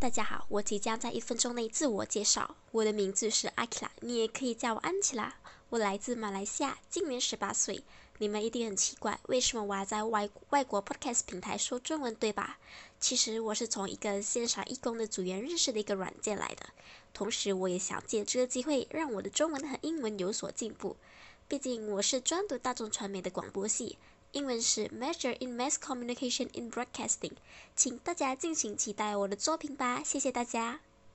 大家好，我即将在一分钟内自我介绍。我的名字是阿奇拉，你也可以叫我安琪拉。我来自马来西亚，今年十八岁。你们一定很奇怪，为什么我要在外外国 podcast 平台说中文，对吧？其实我是从一个线上义工的组员认识的一个软件来的。同时，我也想借这个机会让我的中文和英文有所进步。毕竟我是专读大众传媒的广播系。英文是 Major in Mass Communication in Broadcasting，请大家敬请期待我的作品吧，谢谢大家。